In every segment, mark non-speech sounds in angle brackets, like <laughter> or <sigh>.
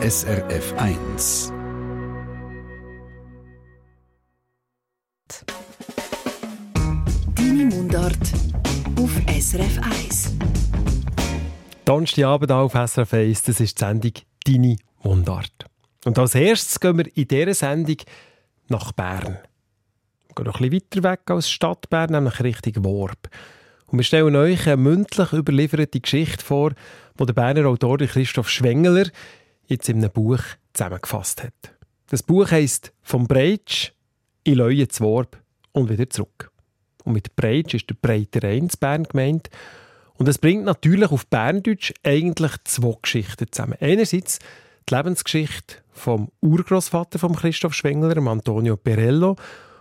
SRF 1. Deine Mundart auf SRF 1. Donnerstagabend auf SRF 1, das ist die Sendung «Deine Mundart». Und als erstes gehen wir in dieser Sendung nach Bern. Wir gehen noch ein bisschen weiter weg als Stadt Bern, nämlich Richtung Worb. Und wir stellen euch eine mündlich überlieferte Geschichte vor, die der Berner Autor Christoph Schwengeler jetzt in einem Buch zusammengefasst hat. Das Buch heisst «Vom Breitsch in Leue zu und wieder zurück». Und mit Breitsch ist der Breite Rhein zu Bern gemeint. Und es bringt natürlich auf Berndeutsch eigentlich zwei Geschichten zusammen. Einerseits die Lebensgeschichte vom Urgroßvater von Christoph Schwengler, Antonio Perello,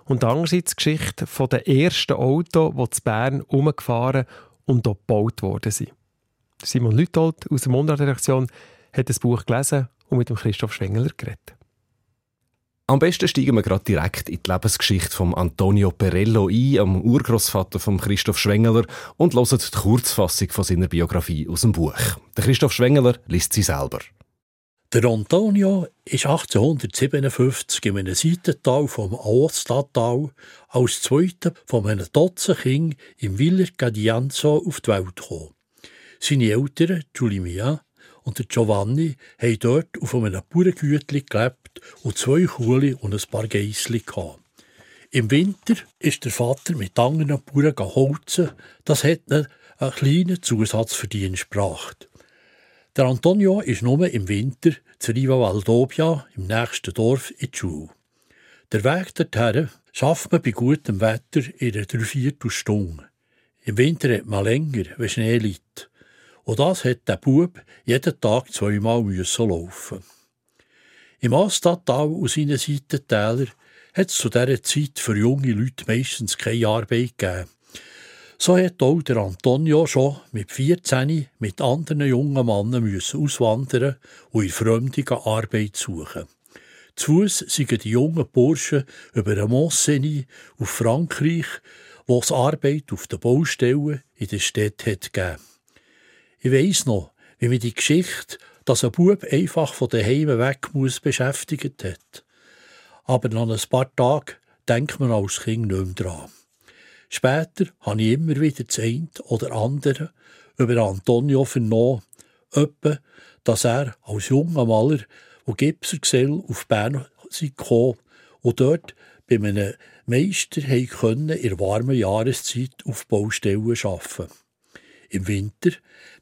und andererseits die Geschichte von den ersten Autos, die zu Bern umgefahren und dort gebaut worden sind. Simon Lütold aus der Mundart-Redaktion hat das Buch gelesen und mit dem Christoph Schwengler geredet. Am besten steigen wir gerade direkt in die Lebensgeschichte von Antonio Perello ein, am Urgroßvater von Christoph Schwengeler, und hören die Kurzfassung von seiner Biografie aus dem Buch. Der Christoph Schwengeler liest sie selber. Der Antonio ist 1857 in einem Seitental vom Aostadtal als Zweiter von einem Dutzend Kindern im Villa Gadianzo auf die Welt gekommen. Seine Eltern, Giulimia und Giovanni, haben dort auf einem Bauerngütli gelebt und zwei Kuhli und ein paar Geissli gehabt. Im Winter ist der Vater mit anderen Bauern geholzen, das hat einen kleinen Zusatzverdienst gebracht. Der Antonio ist nur im Winter zu Riva Valdobia, im nächsten Dorf, in die. Der Weg dorthin schafft man bei gutem Wetter in einer Dreiviertelstunde. Im Winter hat man länger, wenn Schnee liegt. Und das hat der Bub jeden Tag zweimal müssen laufen. Im Astadtal und seinen Seitentälern hat es zu dieser Zeit für junge Leute meistens keine Arbeit gegeben. So hat auch der Antonio schon mit 14 mit anderen jungen Männern müssen auswandern und in fremdiger Arbeit suchen. Zu Fuß sind die jungen Burschen über den Mont-Cenis auf Frankreich, wo es Arbeit auf den Baustellen in der Stadt hat. Ich weiss noch, wie mir die Geschichte, dass ein Bub einfach von daheim weg muss, beschäftigt hat. Aber nach ein paar Tagen denkt man als Kind nicht mehr dran. Später habe ich immer wieder das eine oder andere über Antonio vernommen, etwa, dass er als junger Maler und Gipsergesell auf Bern gekommen und dort bei einem Meister in der warmen Jahreszeit auf Baustellen arbeiten. Im Winter,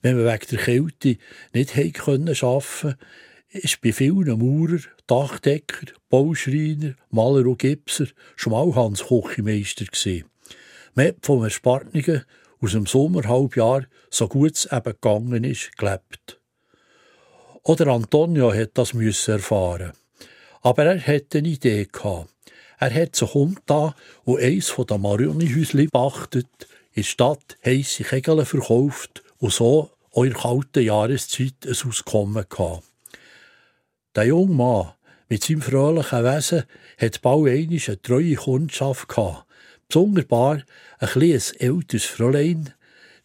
wenn wir wegen der Kälte nicht arbeiten können, ist bei vielen Maurer, Dachdecker, Bauschreiner, Maler und Gipser schon mal Hans Kochimeister gewesen. Man hat vom Erspartnigen aus dem Sommerhalbjahr, so gut es eben gegangen ist, gelebt. Oder Antonio hat das müssen erfahren. Aber er hatte eine Idee gehabt. Er hat sich umgetan und eins von den Marionihäuschen beachtet, in der Stadt heisse Kegel verkauft und so auch in kalten Jahreszeit ein Auskommen gehabt. Der junge Mann mit seinem fröhlichen Wesen hat bald eine treue Kundschaft gehabt Sonderbar ein kleines älteres Fräulein,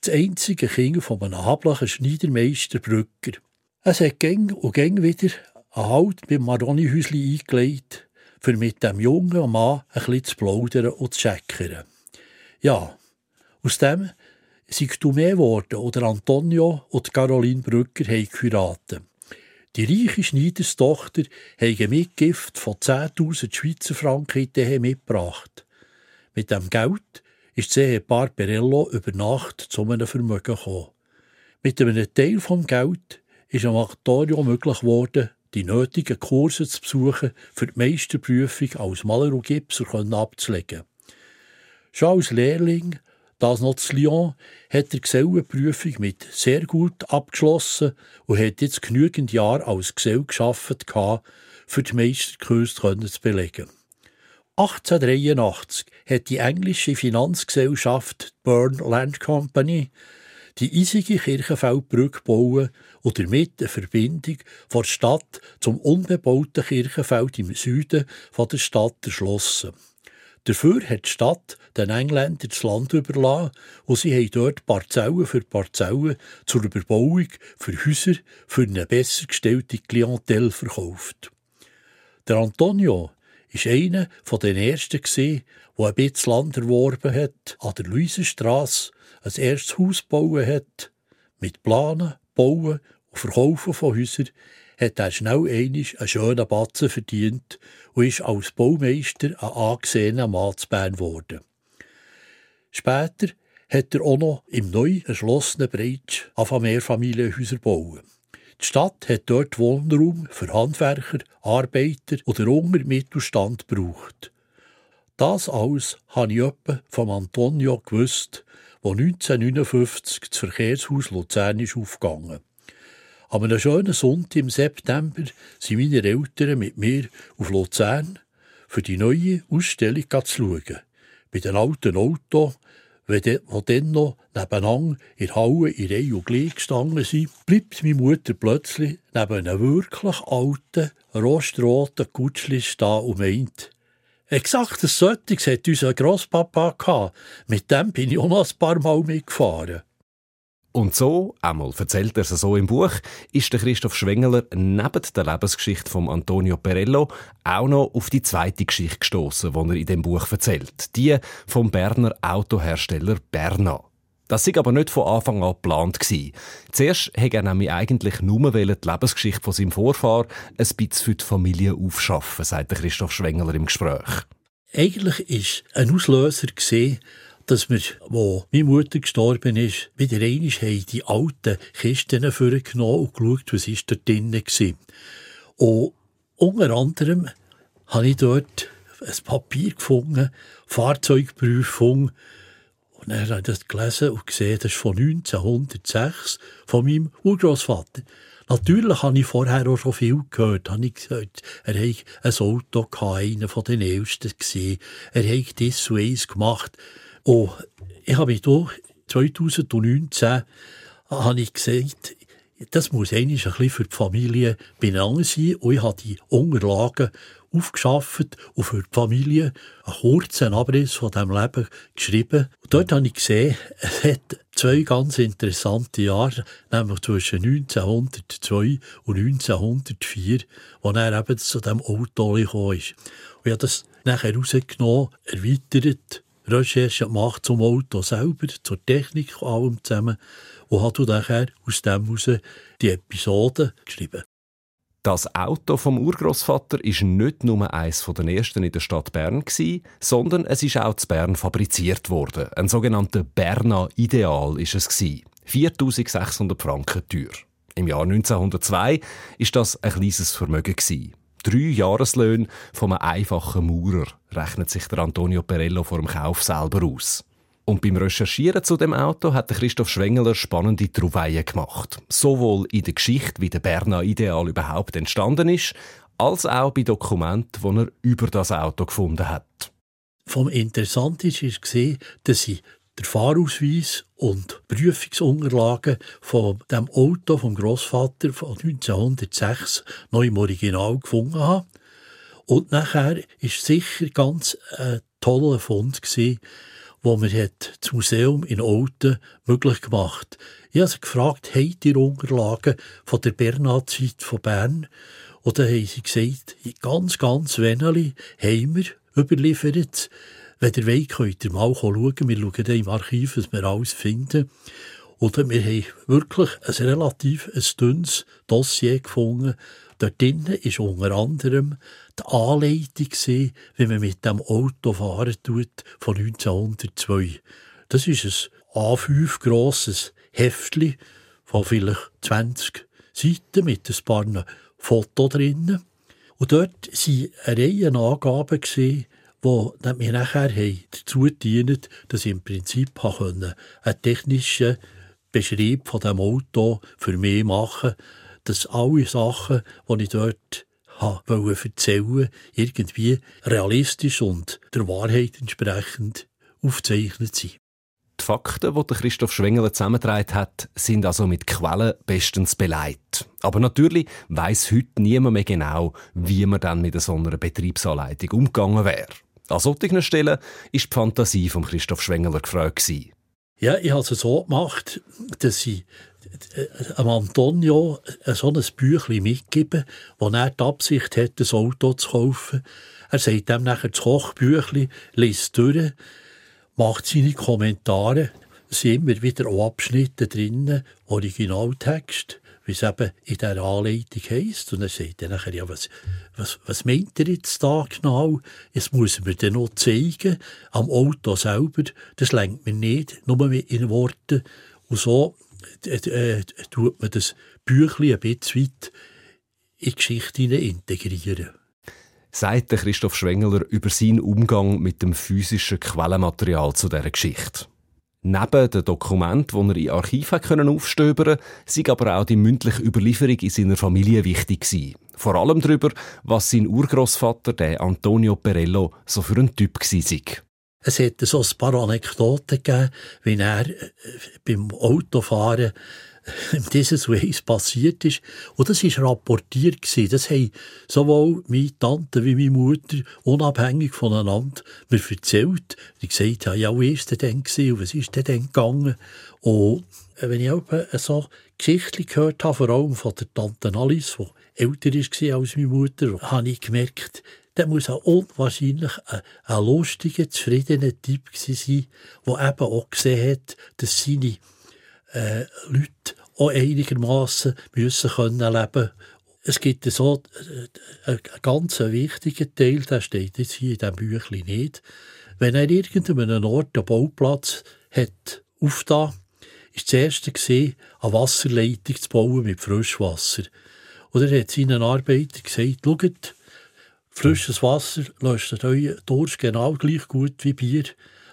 das einzige Kind von einem hablichen Schneidermeister Brücker. Es hat gäng und gäng wieder ein Halt beim Maronihäusli eingelegt, für mit dem jungen Mann ein bisschen zu plaudern und zu scheckern. Ja, aus dem sind du mehr geworden oder Antonio und Caroline Brücker haben geheiratet. Die reiche Schneiderstochter hat ein Mitgift von 10.000 Schweizer Franken in die mitgebracht. Mit dem Geld ist das Ehepaar Perello über Nacht zu einem Vermögen gekommen. Mit einem Teil vom Geld ist am Aktorio möglich geworden, die nötigen Kurse zu besuchen, für die Meisterprüfung als Maler und Gipser abzulegen. Schon als Lehrling, das noch zu Lyon, hat er Gesellenprüfung mit sehr gut abgeschlossen und hat jetzt genügend Jahre als Gesell geschafft, für die Meisterkurse zu belegen. 1883 hat die englische Finanzgesellschaft Burn Land Company die eisige Kirchenfeldbrücke gebaut und damit eine Verbindung von der Stadt zum unbebauten Kirchenfeld im Süden von der Stadt erschlossen. Dafür hat die Stadt den Engländern das Land überlassen und sie haben dort Parzellen für Parzellen zur Überbauung für Häuser für eine besser gestellte Klientel verkauft. Der Antonio war einer den ersten, der ein bisschen Land erworben hat, an der Luisenstrasse ein erstes Haus bauen hat, mit Planen, Bauen und Verkaufen von Häusern, hat er schnell einig einen schönen Batzen verdient und ist als Baumeister ein angesehener Mann zu Bern. Später hat er auch noch im neu erschlossenen Breitsch angefangen Mehrfamilienhäuser bauen. Die Stadt hat dort Wohnraum für Handwerker, Arbeiter oder unter Mittelstand gebraucht. Das alles habe ich etwa von Antonio gewusst, wo 1959 das Verkehrshaus Luzern ist aufgegangen. An einem schönen Sonntag im September sind meine Eltern mit mir auf Luzern für die neue Ausstellung zu schauen. Bei den alten Autos, die dann noch nebeneinander in Halle in Reihe und Glied gestanden sind, bleibt meine Mutter plötzlich neben einem wirklich alten, rostroten Kutschli stehen und meint, Exakt das solches hat unser Grosspapa gehabt. Mit dem bin ich auch noch ein paar Mal mitgefahren. Und so, einmal erzählt er es so im Buch, ist der Christoph Schwengeler neben der Lebensgeschichte von Antonio Perello auch noch auf die zweite Geschichte gestoßen, die er in dem Buch erzählt. Die vom Berner Autohersteller Berna. Das war aber nicht von Anfang an geplant. Zuerst hätte er nämlich eigentlich nur die Lebensgeschichte von seinem Vorfahr ein bisschen für die Familie aufschaffen, sagt Christoph Schwengeler im Gespräch. Eigentlich war ein Auslöser gesehen, dass wir, wo meine Mutter gestorben ist, wieder einmal haben die alten Kisten vorgenommen und geschaut, was ist da drinnen war. Und unter anderem habe ich dort ein Papier gefunden, Fahrzeugprüfung, und dann habe ich das gelesen und gesehen, das ist von 1906, von meinem Urgroßvater. Natürlich habe ich vorher auch schon viel gehört. Habe ich gesagt, er hat ein Auto gehabt, einer von den Ältesten gesehen. Er hat das und eins gemacht. Und ich habe mich hier 2019 habe ich gesagt, das muss ein bisschen für die Familie benannt sein. Und ich habe die Unterlagen aufgeschafft und für die Familie einen kurzen Abriss von diesem Leben geschrieben. Und dort habe ich gesehen, es hat zwei ganz interessante Jahre, nämlich zwischen 1902 und 1904, wo er eben zu diesem Auto gekommen ist. Und ich habe das nachher rausgenommen, erweitert, Recherche gemacht zum Auto selber, zur Technik und allem zusammen und habe nachher aus dem heraus die Episoden geschrieben. Das Auto vom Urgroßvater ist nicht nur eines der ersten in der Stadt Bern sondern es ist auch zu Bern fabriziert worden. Ein sogenannter Berner Ideal ist es 4600 Franken teuer. Im Jahr 1902 ist das ein kleines Vermögen Drei Jahreslöhne von einem einfachen Maurer rechnet sich der Antonio Perello vor dem Kauf selber aus. Und beim Recherchieren zu dem Auto hat Christoph Schwengeler spannende Trouvaillen gemacht. Sowohl in der Geschichte, wie der Berner Ideal überhaupt entstanden ist, als auch bei Dokumenten, die er über das Auto gefunden hat. Vom Interessantesten ist gesehen, dass sie der Fahrausweis und Prüfungsunterlagen von dem Auto vom Großvater von 1906 noch im Original gefunden haben. Und nachher ist sicher ganz ein toller Fund gewesen, wo mir das Museum in Olten möglich gemacht. Ich habe sie gefragt, habt ihr Unterlagen von der Bernhard-Zeit von Bern? Oder haben sie gesagt, ganz, ganz wenig haben wir überliefert. Wenn ihr wollt, könnt ihr mal schauen. Wir schauen dann im Archiv, was wir alles finden. Oder wir haben wirklich ein relativ ein dünnes Dossier gefunden. Dort drinnen ist unter anderem die Anleitung wie man mit dem Auto fahren tut, von 1902. Das ist ein A5 grosses Heftli von vielleicht 20 Seiten mit ein paar Fotos drinnen. Und dort waren eine Reihe Angaben die mir nachher dazu dienen, dass ich im Prinzip einen technischen Beschrieb von dem Auto für mich machen, dass alle Sachen, die ich dort wollte erzählen, irgendwie realistisch und der Wahrheit entsprechend aufzeichnet sind. Die Fakten, die Christoph Schwengeler zusammengetragen hat, sind also mit Quellen bestens beleidigt. Aber natürlich weiß heute niemand mehr genau, wie man dann mit so einer Betriebsanleitung umgegangen wäre. An solchen Stellen war die Fantasie von Christoph Schwengeler gefragt. Ja, ich habe es so gemacht, dass ich äh, am Antonio so ein Büchlein mitgeben, wo er die Absicht hat, ein Auto zu kaufen. Er sagt dem nachher das Kochbüchlein, liest durch, macht seine Kommentare. Sind immer wieder auch Abschnitte drinnen, Originaltext, wie es eben in dieser Anleitung heisst. Und er sagt dann nachher, ja, was, was, was meint er jetzt da genau? Jetzt muss mir dann noch zeigen, am Auto selber, das lenkt mir nicht, nur in Worten. Und so äh, äh, tut man das Büchlein ein bisschen weit in die Geschichte integrieren. Sagt Christoph Schwengeler über seinen Umgang mit dem physischen Quellenmaterial zu dieser Geschichte. Neben den Dokumenten, die er in Archiven aufstöbern konnte, sei aber auch die mündliche Überlieferung in seiner Familie wichtig gewesen. Vor allem darüber, was sein Urgroßvater, der Antonio Perello, so für ein Typ war. Es hätte so ein paar Anekdoten gegeben, wie er äh, beim Autofahren <laughs> dieses Ways passiert ist. Und das war rapportiert. Gewesen. Das haben sowohl meine Tante wie meine Mutter unabhängig voneinander mir erzählt. Die gesagt haben, ja, wie war der denn gewesen und was ist der denn gegangen? Und äh, wenn ich auch so Geschichten gehört habe, vor allem von der Tante Alice, die älter war als meine Mutter, habe ich gemerkt, der muss auch unwahrscheinlich ein, ein lustiger, zufriedener Typ sein, der eben auch gesehen hat, dass seine äh, Leute auch einigermaßen müssen können leben es gibt so äh, einen ganz wichtigen Teil, der steht jetzt hier in diesem Büchlein nicht. Wenn er irgendeinen Ort, einen Bauplatz hat aufgetan, ist das erste eine Wasserleitung zu bauen mit Frischwasser. Oder er hat seinen Arbeitern gesagt, schaut, Frisches Wasser löscht euren Durst genau gleich gut wie Bier.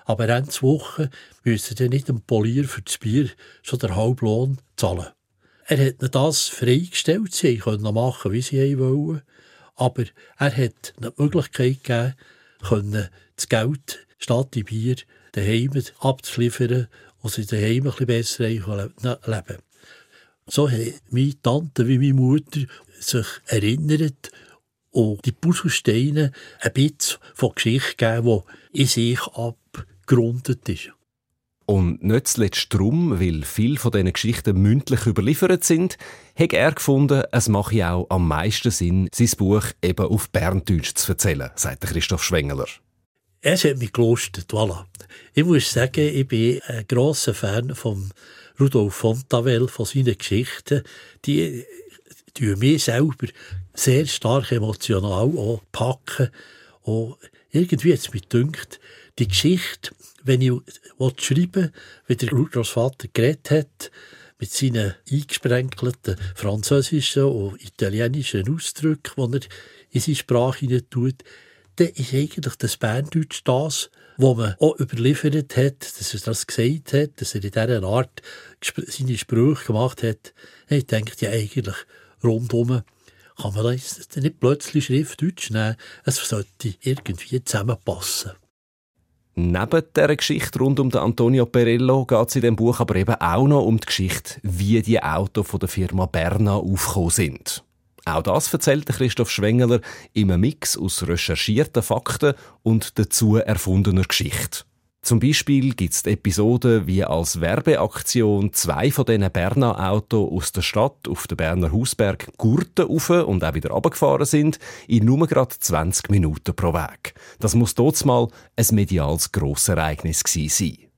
Aber Ende Woche müsst ihr nicht dem Polier für das Bier schon den Halblohn zahlen. Er hat ihnen das freigestellt, sie können machen, wie sie wollen. Aber er hat ihnen die Möglichkeit gegeben, das Geld statt die Bier daheim abzuliefern und sie daheim ein bisschen besser leben So haben meine Tante wie meine Mutter sich erinnert und die Puzzlesteine ein bisschen von Geschichte geben, die in sich abgerundet ist. Und nicht zuletzt darum, weil viele von diesen Geschichten mündlich überliefert sind, hat er gefunden, es mache auch am meisten Sinn, sein Buch eben auf Berndeutsch zu erzählen, sagt Christoph Schwengeler. Es hat mich gelostet, voilà. Ich muss sagen, ich bin ein grosser Fan von Rudolf Fontavel, von seinen Geschichten. Die tun mich selber sehr stark emotional auch packen. Und irgendwie hat es mich gedacht, die Geschichte, wenn ich schreiben wie der Großvater geredet hat, mit seinen eingesprenkelten französischen und italienischen Ausdrücken, die er in seine Sprache tut, dann ist eigentlich das Berndeutsch das, wo man auch überliefert hat, dass er das gesagt hat, dass er in dieser Art seine Sprüche gemacht hat. Ich denke ja eigentlich rundum kann man das nicht plötzlich Schriftdeutsch nehmen. Es sollte irgendwie zusammenpassen. Neben dieser Geschichte rund um Antonio Perello geht es in dem Buch aber eben auch noch um die Geschichte, wie die Autos von der Firma Berna aufgekommen sind. Auch das erzählt Christoph Schwengeler im Mix aus recherchierten Fakten und dazu erfundener Geschichte. Zum Beispiel gibt es Episoden, wie als Werbeaktion zwei von diesen Berner Autos aus der Stadt auf den Berner Hausberg Gurten rauf und auch wieder runtergefahren sind, in nur gerade 20 Minuten pro Weg. Das muss dort mal ein mediales Grossereignis gewesen sein.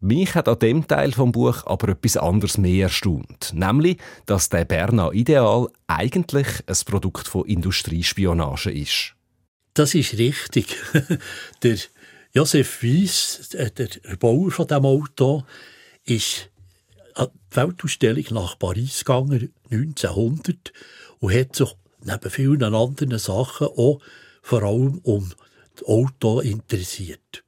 Mich hat an dem Teil vom Buch aber etwas anderes mehr erstaunt, nämlich, dass der Berner Ideal eigentlich ein Produkt von Industriespionage ist. Das ist richtig. <laughs> der Josef Weiss, äh, der Erbauer von diesem Auto, ist an die Weltausstellung nach Paris gegangen, 1900, und hat sich neben vielen anderen Sachen auch vor allem um das Auto interessiert.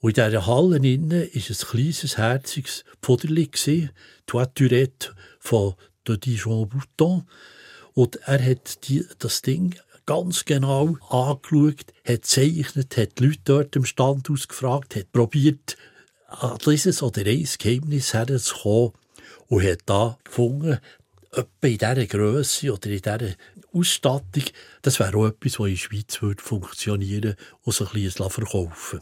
Und in dieser Halle innen war ein kleines, herziges Pfoderli, die Toiturette von Dijon Bouton. Und er hat die, das Ding ganz genau angeschaut, hat gezeichnet, hat die Leute dort im Stand ausgefragt, hat probiert, an dieses oder ein Geheimnis herzukommen und hat da gefunden, etwa in dieser Größe oder in dieser Ausstattung, das wäre auch etwas, was in der Schweiz würde funktionieren und so ein bisschen verkaufen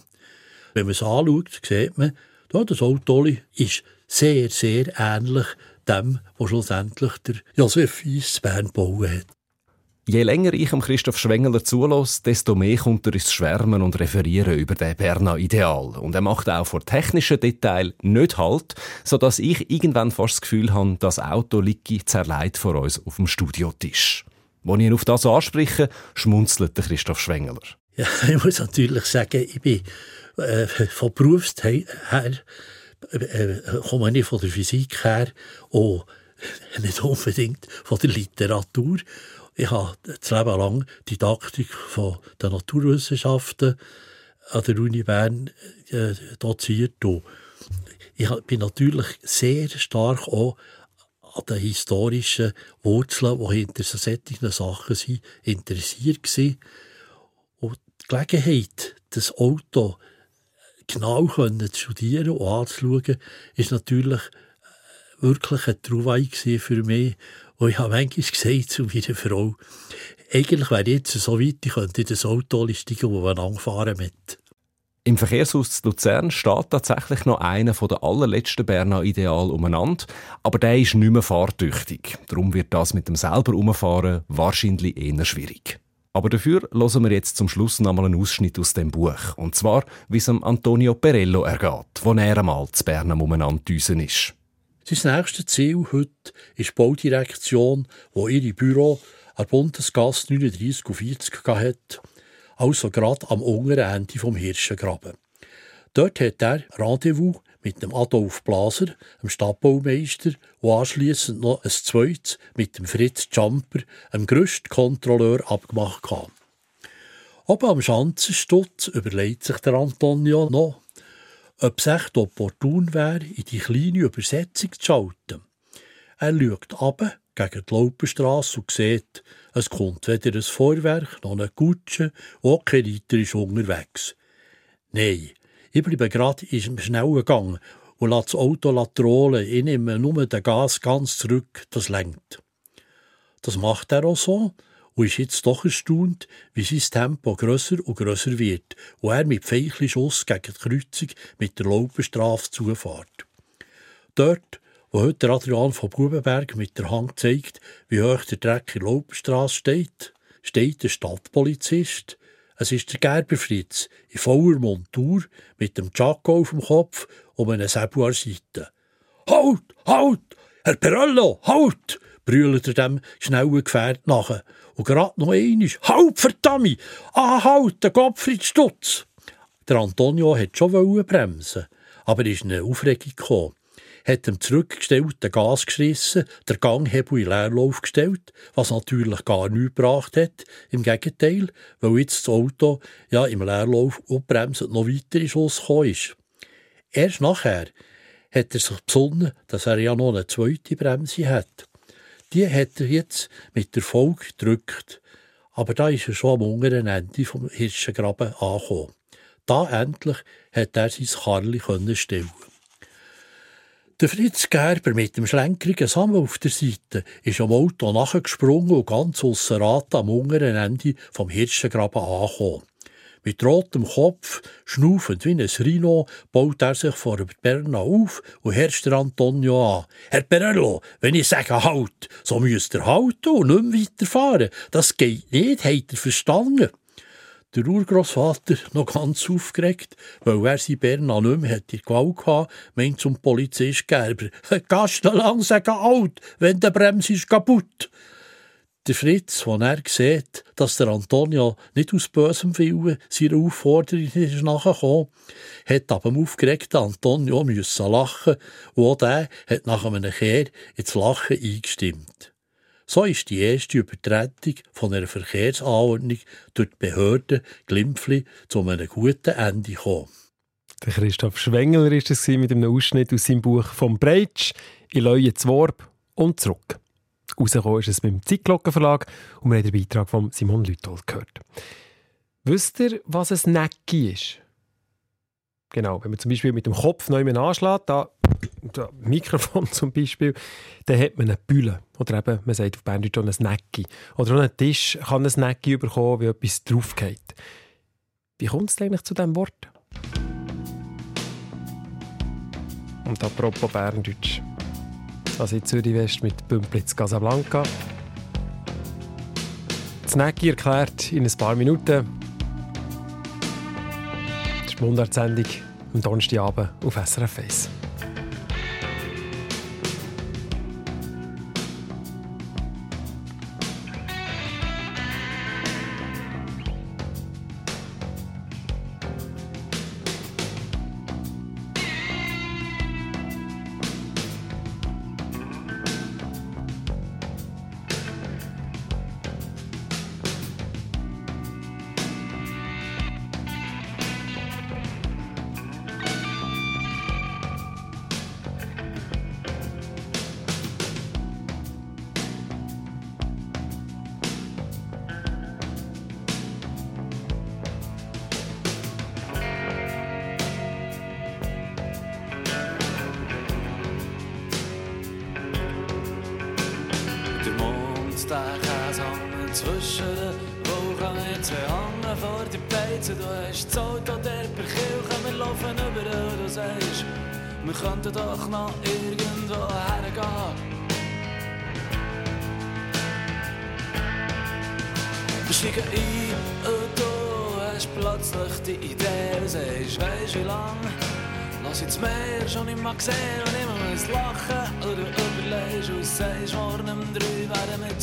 Wenn man es anschaut, sieht man, ja, das Auto ist sehr, sehr ähnlich dem, was schlussendlich der Josef Fies Bern gebaut hat. Je länger ich am Christoph Schwengeler zulasse, desto mehr kommt er ins Schwärmen und Referieren über den Berner Ideal. Und er macht auch vor technischen Details nicht Halt, sodass ich irgendwann fast das Gefühl habe, das Auto liege zerleit vor uns auf dem Studiotisch. Als ich ihn auf das anspreche, schmunzelt der Christoph Schwengeler. Ja, <laughs> ich muss natürlich sagen, ich bin äh, von Berufsher her, äh, äh, komme nicht von der Physik her, und nicht unbedingt von der Literatur. Ich habe das Leben lang Didaktik von der Naturwissenschaften an der Uni Bern äh, doziert. Und ich bin natürlich sehr stark auch an den historischen Wurzeln, die hinter solchen Sachen sind, interessiert gewesen. Und die Gelegenheit, das Auto genau zu studieren und anzuschauen, ist natürlich wirklich eine Trouvaille für mich. Und ich habe manchmal gesagt zu meiner Frau, eigentlich wäre jetzt so weit, ich könnte in das Auto steigen und wir mit. Im Verkehrshaus Luzern steht tatsächlich noch einer der allerletzten Berner Ideal umeinander, aber der ist nicht mehr fahrtüchtig. Darum wird das mit dem selber umfahren wahrscheinlich eher schwierig. Aber dafür hören wir jetzt zum Schluss noch mal einen Ausschnitt aus dem Buch. Und zwar, wie es Antonio Perello ergeht, wo er einmal zu Bern umeinander ist. Sein nächstes Ziel heute ist die Baudirektion, wo ihre Büro an Bundesgasse 39 und 40 hat, also gerade am unteren Ende vom Hirschengraben. Dort hat er Rendezvous mit dem Adolf Blaser, dem Stadtbaumeister, und anschliessend noch ein zweites mit dem Fritz Jumper, dem Gerüstkontrolleur, abgemacht. Oben am Schanzenstutz überlegt sich der Antonio noch, ob es echt opportun wäre, in die kleine Übersetzung zu schalten. Er schaut ab gegen die Laupenstrasse und sieht, es kommt weder ein Feuerwerk noch eine Kutsche, auch kein Reiter ist unterwegs. Nein, ich bleibe gerade im schnellen Gang und lasse das Auto trollen. Ich nehme nur den Gas ganz zurück, das lenkt. Das macht er auch so und ist jetzt doch erstaunt, wie sein Tempo grösser und grösser wird und er mit Feichli Schuss gegen die Kreuzung mit der Laupenstrafe zufährt. Dort, wo heute Adrian von Bubenberg mit der Hand zeigt, wie hoch der Dreck in der Laupenstrasse steht, steht der Stadtpolizist. Es ist der Gerber-Fritz in voller Montur mit dem Giaco auf dem Kopf und einem Säbu an der Seite. Halt! Halt! Herr Perello! Halt! Brüllt er dem schnellen Gefährt nach und grad noch einmal, halt verdammt, der Gottfried Stutz. Der Antonio hat schon bremsen, aber ist eine Aufregung gekommen hat dem zurückgestellten Gas geschissen, der Ganghebel in Leerlauf gestellt, was natürlich gar nichts gebracht hat. Im Gegenteil, weil jetzt das Auto ja im Leerlauf abbremsend noch weiter in Schuss gekommen ist. Erst nachher hat er sich besonnen, dass er ja noch eine zweite Bremse hat die hat er jetzt mit Erfolg gedrückt. Aber da ist er schon am unteren Ende vom Hirschengraben angekommen. Da endlich hat er sein Karli stellen der Fritz Gerber mit dem schlenkrigen Samen auf der Seite ist am Auto nachgesprungen und ganz ausser Rat am unteren Ende vom Hirschengraben angekommen. Mit rotem Kopf, schnaufend wie ein Rhino, baut er sich vor Berna auf und herrscht Antonio an. Herr Perello, wenn ich sage halt, so müsst ihr halten und nicht mehr weiterfahren. Das geht nicht, habt ihr verstanden? Der Urgroßvater, noch ganz aufgeregt, weil er sein Berna nicht mehr hätte Gewalt gehabt, meint zum Polizist Gerber, «Gast <laughs> lang sagen halt, wenn der Bremse ist kaputt!» Der Fritz, als er sieht, dass der Antonio nicht aus bösem Willen seiner Aufforderung ist nachgekommen, hat aber dem aufgeregten Antonio müssen lachen und auch der hat nach einem Kehr ins Lachen eingestimmt. So ist die erste Übertretung von einer Verkehrsanordnung durch die Behörden Glimpfli zu einem guten Ende gekommen. Der Christoph Schwengler war es mit einem Ausschnitt aus seinem Buch «Vom Breitsch» in Leuenzworb und zurück. Rausgekommen ist es mit dem Zeitglockenverlag und wir haben den Beitrag von Simon Lüthold gehört. Wisst ihr, was ein Necki ist? Genau, wenn man zum Beispiel mit dem Kopf neu anschlägt, da das Mikrofon <laughs> zum Beispiel, dann hat man eine Bühne. Oder eben, man sagt auf Berndeutsch auch ein Snacki. Oder auch ein Tisch kann ein Snacki bekommen, wie etwas draufgeht. Wie kommt es eigentlich zu diesem Wort? Und apropos Berndeutsch. Also in Zürich West mit Bümplitz Casablanca. Snacki erklärt in ein paar Minuten. Das ist die Mundartsendung am Donnerstagabend auf SRF 1. schreiben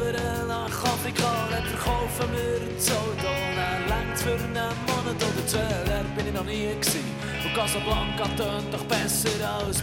wir eine Karte von dir, der soll nochmal anfangen, anfangen. Und nicht auf uns warten, es wird Sommer oder Herbst. Und Casablanca tönt doch besser als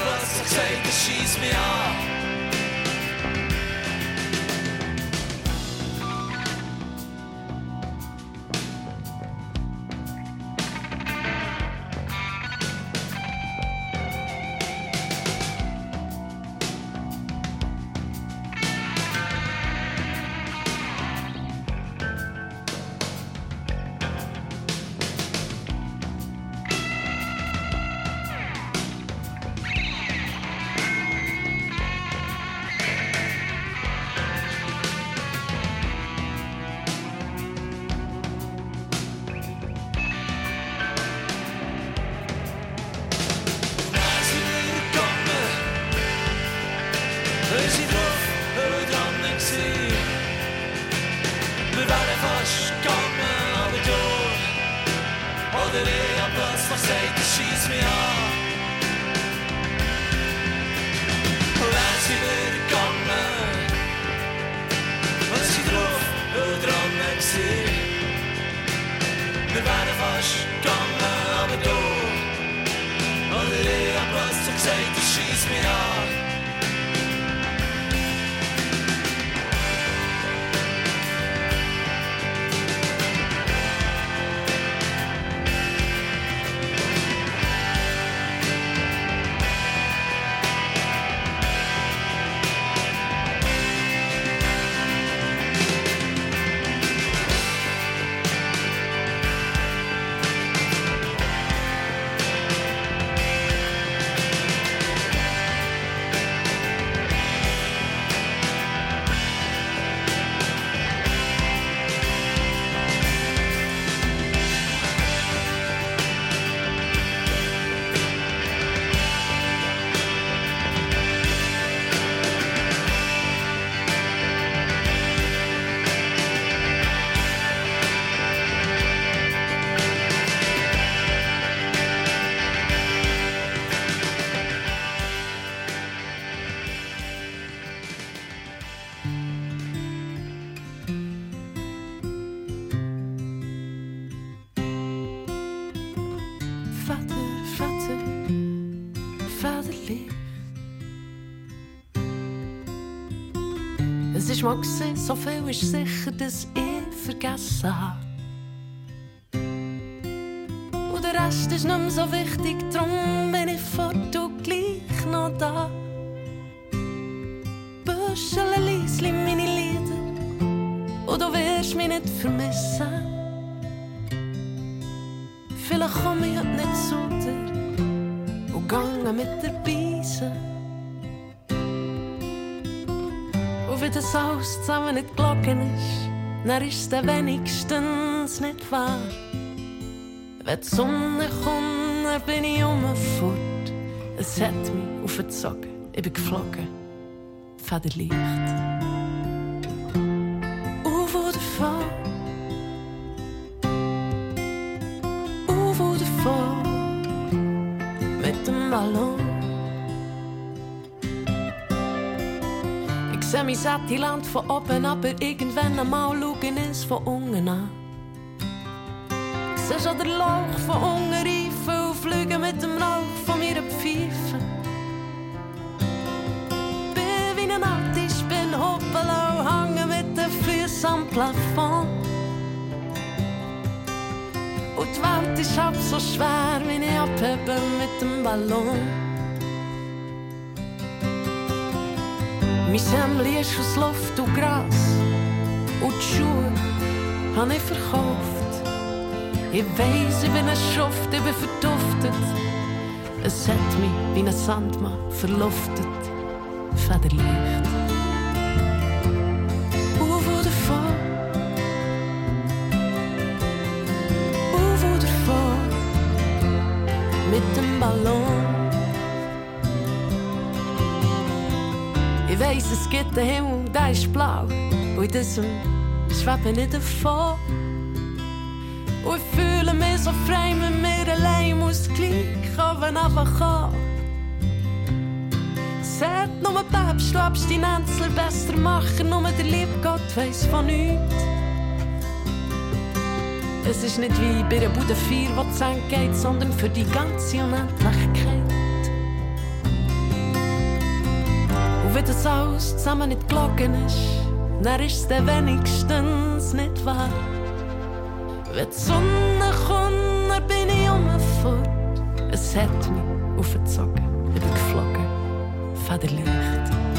schießt mich an. ist mal rush coming out the door. Och det van jag plats var sig till kyss mig av. Världslivet kommer. Men sitt ruff De drömmer gesehen, so viel ist sicher, dass ich vergessen habe. Und der Rest ist nicht mehr so wichtig, darum bin ich fort und gleich noch da. Büschel, Liesli, meine Lieder, und du wirst mich nicht vermissen. Vielleicht komme ich heute nicht zu dir und gehe mit der Beise. Wenn das alles zusammen nicht gelogen ist, dann ist es wenigstens nicht wahr. Wenn die Sonne kommt, dann bin ich fort. Es hat mich aufgezogen, ich bin geflogen. Federlicht. Ich seh mein Sättiland von oben, aber irgendwann einmal schauen es von unten an. Seh schon den Lauch von unten reifen und fliegen mit dem Rauch von mir Pfeife. Bin wie ein Artist, bin hoppala und hänge mit den Füßen am Plafond. Und die Welt ist halb so schwer, wie ich abhebe mit dem Ballon. Sämmli ist aus Luft und Gras. Und die Schuhe habe ich verkauft. Ich weiss, ich bin ein Schuft, ich bin verduftet. Es hat mich wie ein Sandmann verluftet. Federlicht. Mit dem Ballon. Ich weiss, es gibt einen Himmel, der ist blau. Und in diesem schwebe ich davon. Und ich fühle mich so frei mit mir allein, muss gleich oben runterkommen. Sagt nur Päpst, du Abstinenzler besser machen, nur der liebe Gott weiss von nichts. Es ist nicht wie bei einer Bude 4, wo es geht, sondern für die ganze Unendlichkeit. Und wenn das alles zusammen nicht gelogen ist, dann ist es dann wenigstens nicht wahr. Wenn die Sonne kommt, dann bin ich fort. Es hat mich aufgezogen, ich bin geflogen, Federlicht.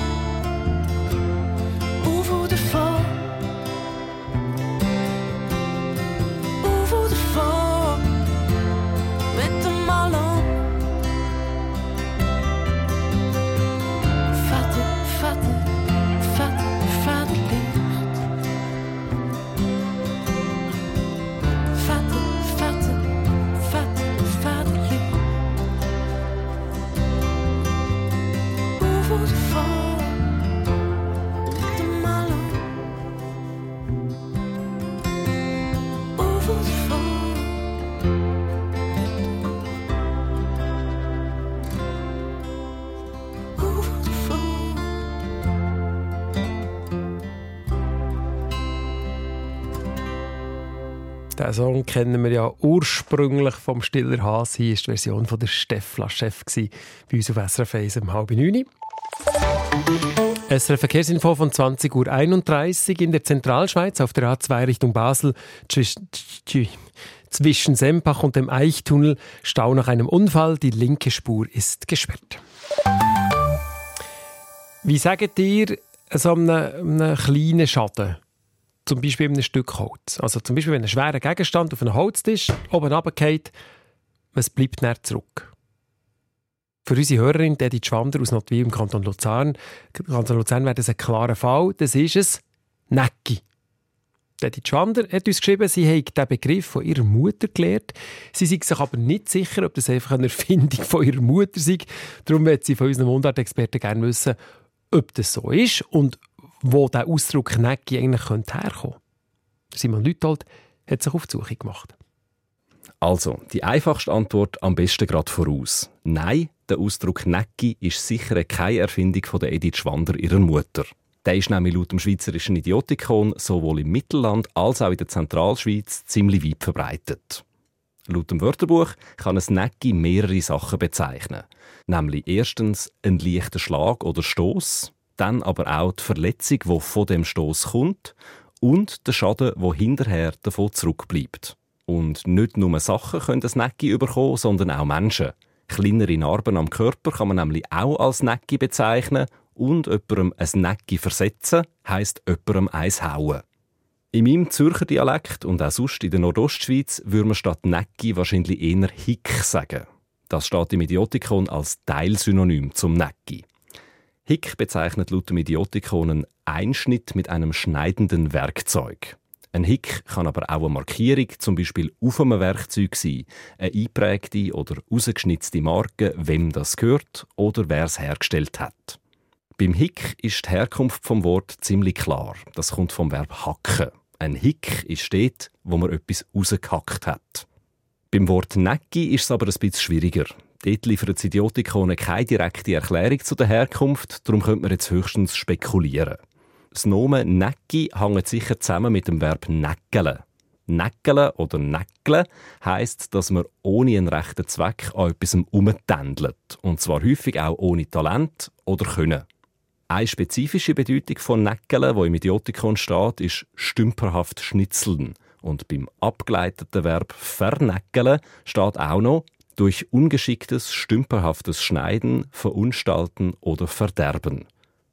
Diesen Song kennen wir ja ursprünglich vom Stiller Hase. Hier war die Version von der Steffla Chef bei uns auf SRF 1 um halb neun. SRF Verkehrsinfo von 20.31 Uhr in der Zentralschweiz auf der A2 Richtung Basel zwischen, Sempach und dem Eichtunnel Stau nach einem Unfall. Die linke Spur ist gesperrt. Wie sagt ihr so einem, einem kleinen Schaden? Zum Beispiel in einem Stück Holz. Also zum Beispiel, wenn ein schwerer Gegenstand auf einem Holztisch oben runterfällt, was bleibt dann zurück? Für unsere Hörerin, Edith Schwander aus Notwil im Kanton Luzern, Kanton Luzern wäre das ein klarer Fall. Das ist es Necki. Edith Schwander hat uns geschrieben, sie habe diesen Begriff von ihrer Mutter gelernt. Sie sei sich aber nicht sicher, ob das einfach eine Erfindung von ihrer Mutter sei. Darum möchte sie von unseren Mundartexperten gerne wissen, ob das so ist und wo der Ausdruck Necki eigentlich herkommen könnte. Simon Lütold hat sich auf die Suche gemacht. Also, die einfachste Antwort am besten gerade voraus. Nein, der Ausdruck Necki ist sicher keine Erfindung von der Edith Schwander, ihrer Mutter. Der ist nämlich laut dem Schweizerischen Idiotikon sowohl im Mittelland als auch in der Zentralschweiz ziemlich weit verbreitet. Laut dem Wörterbuch kann ein Necki mehrere Sachen bezeichnen. Nämlich erstens einen leichten Schlag oder Stoß, dann aber auch die Verletzung, die von dem Stoß kommt und der Schaden, der hinterher davon zurückbleibt. Und nicht nur Sachen können das Necki überkommen, sondern auch Menschen. Kleinere Narben am Körper kann man nämlich auch als Necki bezeichnen und jemandem ein Necki versetzen heisst jemandem eins hauen. In meinem Zürcher Dialekt und auch sonst in der Nordostschweiz würde man statt Necki wahrscheinlich eher Hick sagen. Das steht im Idiotikon als Teilsynonym zum Necki. Hick bezeichnet laut dem Idiotikon einen Einschnitt mit einem schneidenden Werkzeug. Ein Hick kann aber auch eine Markierung, zum Beispiel auf einem Werkzeug sein, eine eingeprägte oder rausgeschnitzte Marke, wem das gehört oder wer es hergestellt hat. Beim Hick ist die Herkunft vom Wort ziemlich klar. Das kommt vom Verb hacken. Ein Hick ist dort, wo man etwas rausgehackt hat. Beim Wort Necki ist es aber ein bisschen schwieriger. Dort liefert das Idiotikone keine direkte Erklärung zu der Herkunft, darum könnte man jetzt höchstens spekulieren. Das Nomen Necki hängt sicher zusammen mit dem Verb neckele. Neckele oder neckle heisst, dass man ohne einen rechten Zweck an etwas umtändelt. Und zwar häufig auch ohne Talent oder Können. Eine spezifische Bedeutung von Neckele, die im Idiotikon steht, ist stümperhaft schnitzeln. Und beim abgeleiteten Verb vernäckeln steht auch noch durch ungeschicktes, stümperhaftes Schneiden, Verunstalten oder Verderben.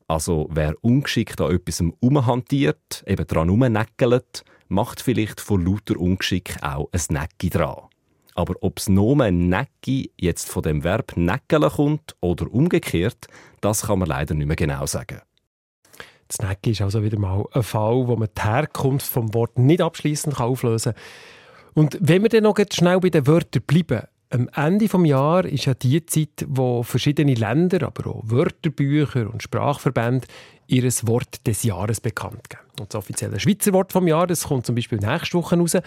Also wer ungeschickt an etwas umhantiert, eben dran umnäckelt, macht vielleicht von lauter Ungeschick auch ein Necki dran. Aber ob das Nomen Necki jetzt von dem Verb neckeln kommt oder umgekehrt, das kann man leider nicht mehr genau sagen. Das Necki ist also wieder mal ein Fall, wo man die Herkunft vom Wort nicht abschließend auflösen kann. Und wenn wir dann noch schnell bei den Wörtern bleiben, am Ende des Jahres ist ja die Zeit, wo verschiedene Länder, aber auch Wörterbücher und Sprachverbände ihr Wort des Jahres bekannt geben. Und das offizielle Schweizer Wort des Jahres kommt zum Beispiel nächste Woche raus.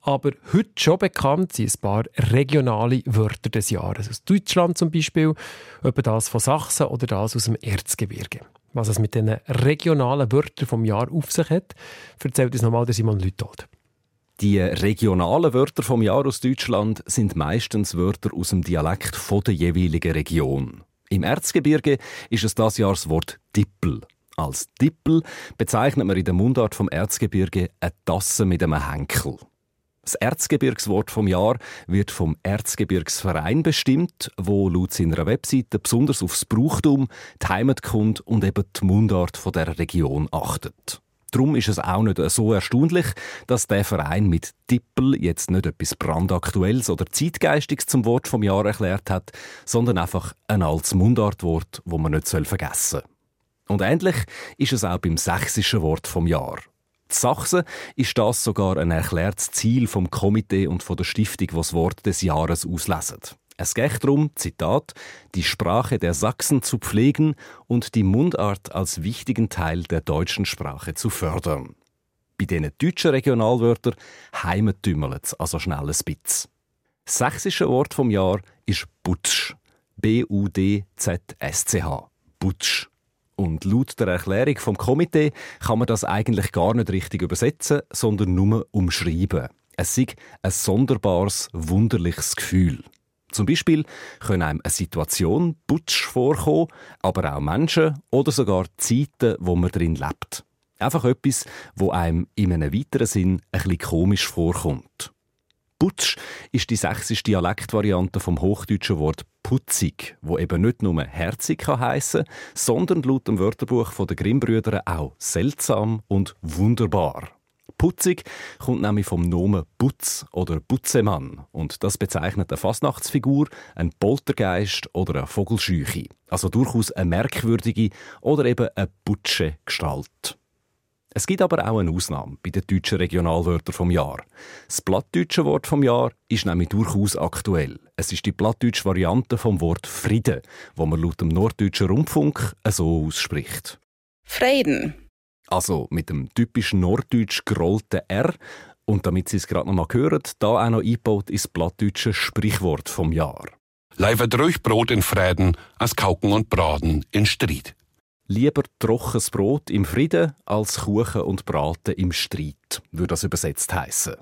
Aber heute schon bekannt sind ein paar regionale Wörter des Jahres. Aus Deutschland zum Beispiel, etwa das von Sachsen oder das aus dem Erzgebirge. Was es mit diesen regionalen Wörtern vom Jahr auf sich hat, erzählt uns nochmal der Simon Lüthold. Die regionalen Wörter vom Jahr aus Deutschland sind meistens Wörter aus dem Dialekt von der jeweiligen Region. Im Erzgebirge ist es das Jahr das Wort Dippel. Als Dippel bezeichnet man in der Mundart vom Erzgebirge eine Tasse mit einem Henkel. Das Erzgebirgswort vom Jahr wird vom Erzgebirgsverein bestimmt, wo laut seiner Webseite besonders aufs Brauchtum, die Heimatkunde und eben die Mundart der Region achtet. Darum ist es auch nicht so erstaunlich, dass der Verein mit Tippel jetzt nicht etwas brandaktuelles oder zeitgeistiges zum Wort vom Jahr erklärt hat, sondern einfach ein altes Mundartwort, wo man nicht vergessen soll. Und ähnlich ist es auch beim sächsischen Wort vom Jahr. In Sachsen ist das sogar ein erklärtes Ziel vom Komitee und von der Stiftung, das Wort des Jahres auslesen. Es geht darum, Zitat, die Sprache der Sachsen zu pflegen und die Mundart als wichtigen Teil der deutschen Sprache zu fördern. Bei diesen deutschen Regionalwörtern heimetümmelt es also schnell ein bisschen. Das sächsische Wort vom Jahr ist Butsch. B-U-D-Z-S-C-H. Butsch. Und laut der Erklärung vom Komitee kann man das eigentlich gar nicht richtig übersetzen, sondern nur umschreiben. Es ist ein sonderbares, wunderliches Gefühl. Zum Beispiel können einem eine Situation putsch vorkommen, aber auch Menschen oder sogar Zeiten, wo man drin lebt. Einfach etwas, wo einem in einem weiteren Sinn ein komisch vorkommt. Putsch ist die sächsische Dialektvariante vom hochdeutschen Wort putzig, wo eben nicht nur herzig kann sondern laut dem Wörterbuch der Grimm-Brüder auch seltsam und wunderbar. Putzig kommt nämlich vom Nomen Putz oder Putzemann und das bezeichnet eine Fastnachtsfigur, ein Poltergeist oder eine Vogelscheuche. Also durchaus eine merkwürdige oder eben eine putsche Gestalt. Es gibt aber auch eine Ausnahme bei den deutschen Regionalwörtern vom Jahr. Das plattdeutsche Wort vom Jahr ist nämlich durchaus aktuell. Es ist die plattdeutsche Variante vom Wort Frieden, wo man laut dem norddeutschen Rundfunk so ausspricht. Frieden. Also mit dem typischen norddeutsch gerollten R. Und damit Sie es gerade noch mal hören, da auch noch eingebaut ist plattdeutsche Sprichwort vom Jahr. Leifer durch Brot in Frieden als Kauken und Braten in Streit. Lieber trockenes Brot im Frieden als Kuchen und Braten im Streit, würde das übersetzt heißen.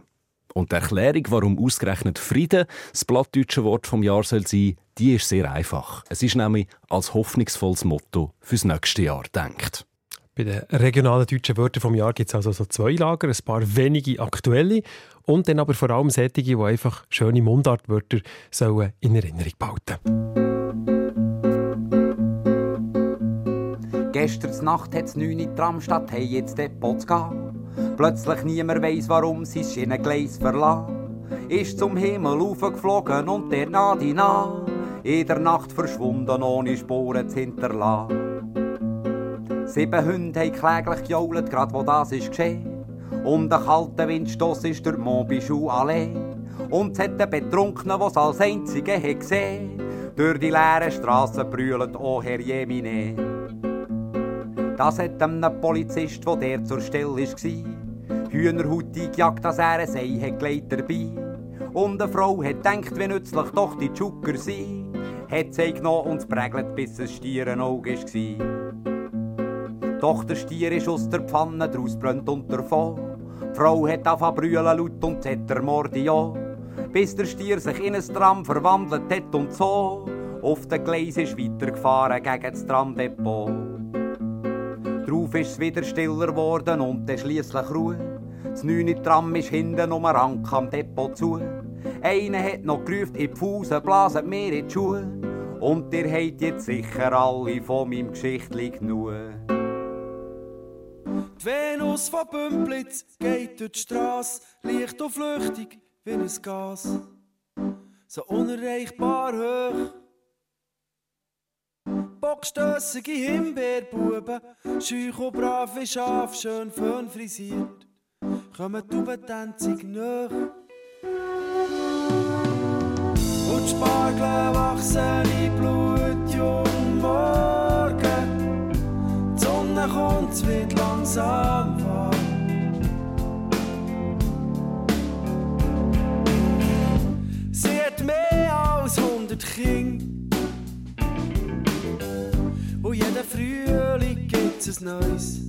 Und die Erklärung, warum ausgerechnet Frieden das plattdeutsche Wort vom Jahr soll sein, die ist sehr einfach. Es ist nämlich als hoffnungsvolles Motto fürs nächste Jahr denkt. Bei den regionalen deutschen Wörtern vom Jahr gibt es also so zwei Lager, ein paar wenige aktuelle und dann aber vor allem solche, die einfach schöne Mundartwörter sollen in Erinnerung behalten Gestern Nacht hat es 9 in Tramstadt, hey jetzt Depot zu gehen. Plötzlich niemand weiss, warum sie Schienengleis verlassen. Ist zum Himmel aufgeflogen und der Nadi nah. In der Nacht verschwunden, ohne Spuren zu hinterlassen. Sieben Hunde haben kläglich gejault, grad wo das ist geschehen. Um den kalten Windstoss ist der Montbichou allein. Und es hat den Betrunkenen, was als einzige hat gesehen. Durch die leeren Straßen brüllt, oh Herr Jemine. Das hat einem Polizist, der der zur Stelle war, Hühnerhaut eingejagt, dass er ein Ei hat gelegt dabei. Und eine Frau hat gedacht, wie nützlich doch die Zucker sind. Hat sie genommen und prägelt, bis es Stierenauge war. Doch der Stier ist aus der Pfanne, draus brennt und davon. Die Frau hat angefangen brüllen laut und hat der Morde Bis der Stier sich in ein Tram verwandelt hat und so. Auf den Gleis ist weitergefahren gegen das Tramdepot. Drauf ist es wieder stiller geworden und dann schliesslich Ruhe. Das neune Tram ist hinten um Rank am Depot zu. Einer hat noch gerufen, in die Fusen blasen mir in die Schuhe. Und ihr habt jetzt sicher alle von meinem Geschichtli genug. Die Venus von Bümplitz geht durch die Straße, leicht und flüchtig wie ein Gas. So unerreichbar hoch. Bockstössige Himbeerbuben, scheuch und brave Schaf, schön fön frisiert, kommen die Ubentänzig nach. Und die Spargel wachsen in Blut, Sonne kommt, es wird langsam warm. Sie hat mehr als 100 Kinder. Und jeden Frühling gibt's ein neues.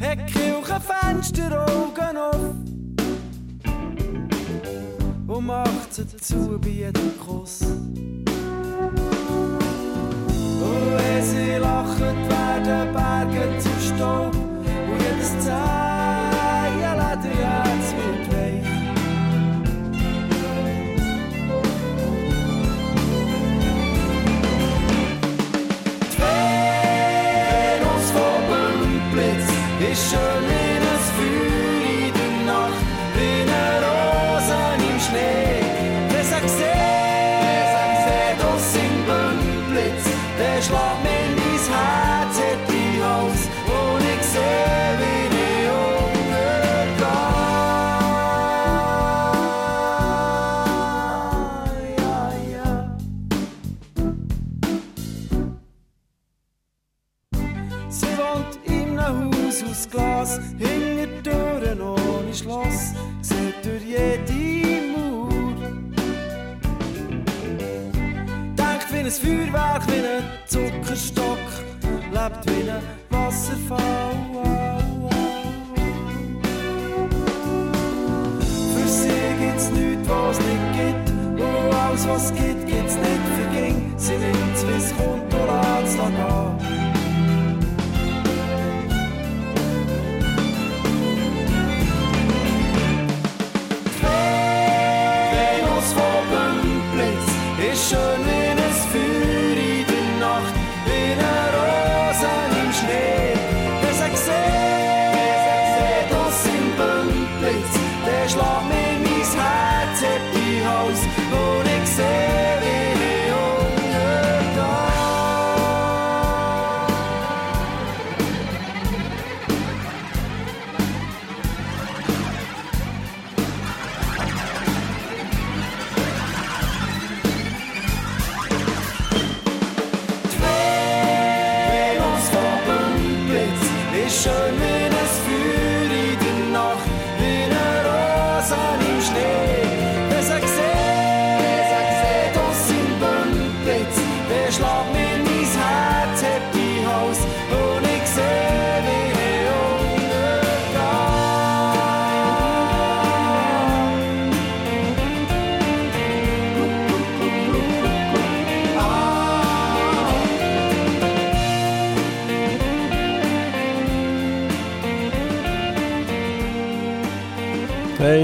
Hat Kirchenfenster Augen auf und macht sie zu bei jedem Kuss. Und wenn sie lachen, werden Berge zu Staub und jedes Zehen Lederherz wird weich. Die Venus von Bümplitz ist schön